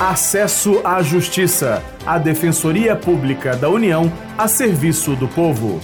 Acesso à Justiça, a Defensoria Pública da União a serviço do povo.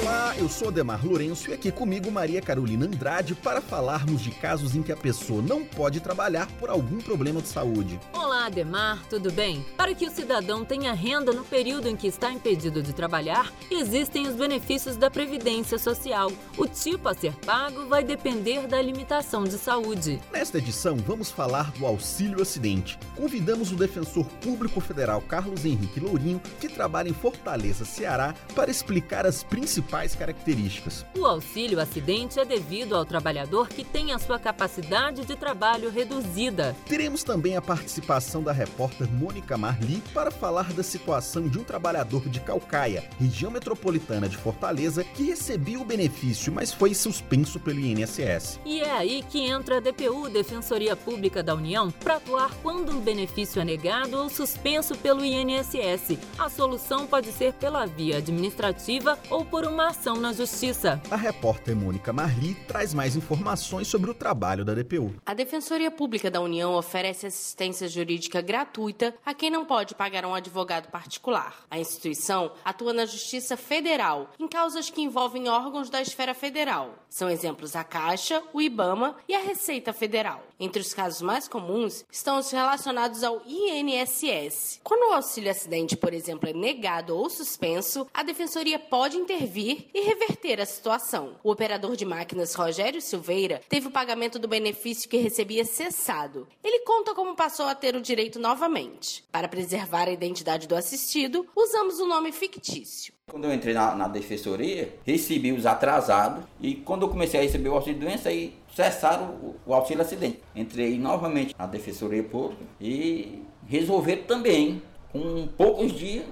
Olá, eu sou Ademar Lourenço e aqui comigo Maria Carolina Andrade para falarmos de casos em que a pessoa não pode trabalhar por algum problema de saúde. Olá, Ademar, tudo bem? Para que o cidadão tenha renda no período em que está impedido de trabalhar, existem os benefícios da Previdência Social. O tipo a ser pago vai depender da limitação de saúde. Nesta edição, vamos falar do auxílio acidente. Convidamos o defensor público federal Carlos Henrique Lourinho, que trabalha em Fortaleza, Ceará, para explicar as principais características. O auxílio acidente é devido ao trabalhador que tem a sua capacidade de trabalho reduzida. Teremos também a participação da repórter Mônica Marli para falar da situação de um trabalhador de Calcaia, região metropolitana de Fortaleza, que recebia o benefício, mas foi suspenso pelo INSS. E é aí que entra a DPU, Defensoria Pública da União, para atuar quando um benefício é negado ou suspenso pelo INSS. A solução pode ser pela via administrativa ou por uma ação na Justiça. A repórter Mônica Marli traz mais informações sobre o trabalho da DPU. A Defensoria Pública da União oferece assistência jurídica gratuita a quem não pode pagar um advogado particular. A instituição atua na Justiça Federal em causas que envolvem órgãos da esfera federal. São exemplos a Caixa, o IBAMA e a Receita Federal. Entre os casos mais comuns estão os relacionados ao INSS. Quando o auxílio acidente, por exemplo, é negado ou suspenso, a Defensoria pode intervir e reverter a situação. O operador de máquinas Rogério Silveira teve o pagamento do benefício que recebia cessado. Ele conta como passou a ter o direito novamente. Para preservar a identidade do assistido, usamos o um nome fictício. Quando eu entrei na, na, defensoria, recebi os atrasados e quando eu comecei a receber o auxílio doença, aí cessaram o, o auxílio acidente. Entrei novamente na defensoria pública e resolveram também, com poucos dias,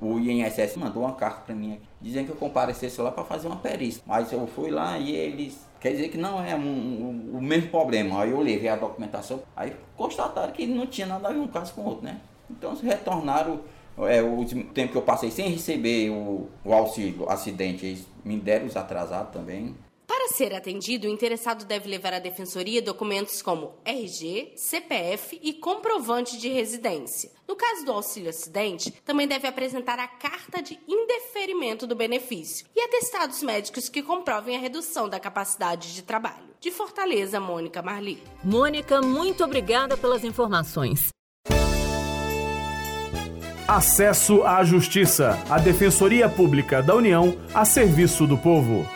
o INSS mandou uma carta para mim dizendo que eu comparecesse lá para fazer uma perícia. Mas eu fui lá e eles Quer dizer que não é um, um, o mesmo problema. Aí eu levei a documentação, aí constataram que não tinha nada a ver um caso com o outro, né? Então retornaram é, o tempo que eu passei sem receber o, o auxílio acidente, eles me deram os atrasados também. Para ser atendido, o interessado deve levar à defensoria documentos como RG, CPF e comprovante de residência. No caso do auxílio acidente, também deve apresentar a carta de indeferimento do benefício e atestados médicos que comprovem a redução da capacidade de trabalho. De Fortaleza, Mônica Marli. Mônica, muito obrigada pelas informações. Acesso à Justiça, a Defensoria Pública da União a serviço do povo.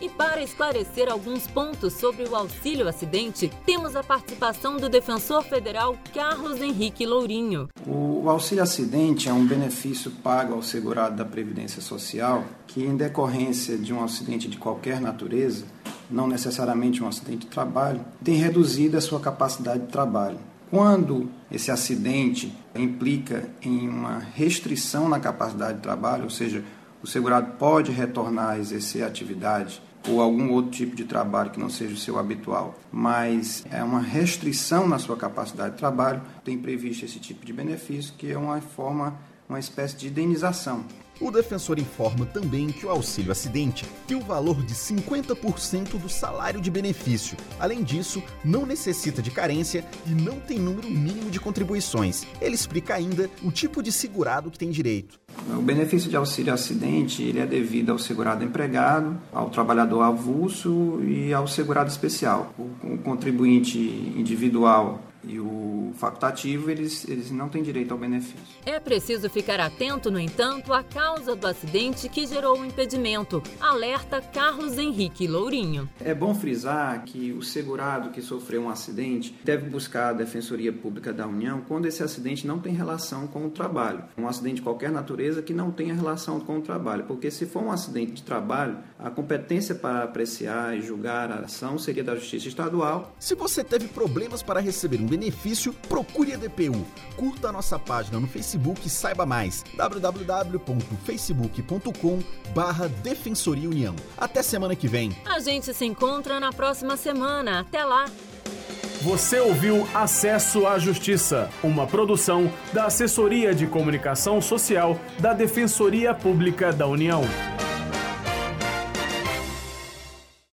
E para esclarecer alguns pontos sobre o auxílio acidente, temos a participação do defensor federal Carlos Henrique Lourinho. O auxílio acidente é um benefício pago ao segurado da Previdência Social que, em decorrência de um acidente de qualquer natureza, não necessariamente um acidente de trabalho, tem reduzido a sua capacidade de trabalho. Quando esse acidente implica em uma restrição na capacidade de trabalho, ou seja, o segurado pode retornar a exercer atividade ou algum outro tipo de trabalho que não seja o seu habitual, mas é uma restrição na sua capacidade de trabalho, tem previsto esse tipo de benefício, que é uma forma, uma espécie de indenização o defensor informa também que o auxílio acidente tem o valor de 50% do salário de benefício. Além disso, não necessita de carência e não tem número mínimo de contribuições. Ele explica ainda o tipo de segurado que tem direito. O benefício de auxílio acidente ele é devido ao segurado empregado, ao trabalhador avulso e ao segurado especial. O contribuinte individual e o facultativo, eles, eles não têm direito ao benefício. É preciso ficar atento, no entanto, à causa do acidente que gerou o impedimento. Alerta Carlos Henrique Lourinho. É bom frisar que o segurado que sofreu um acidente deve buscar a Defensoria Pública da União quando esse acidente não tem relação com o trabalho. Um acidente de qualquer natureza que não tenha relação com o trabalho, porque se for um acidente de trabalho, a competência para apreciar e julgar a ação seria da Justiça Estadual. Se você teve problemas para receber um benefício, procure a DPU. Curta a nossa página no Facebook e saiba mais. www.facebook.com barra Defensoria União. Até semana que vem. A gente se encontra na próxima semana. Até lá. Você ouviu Acesso à Justiça, uma produção da Assessoria de Comunicação Social da Defensoria Pública da União.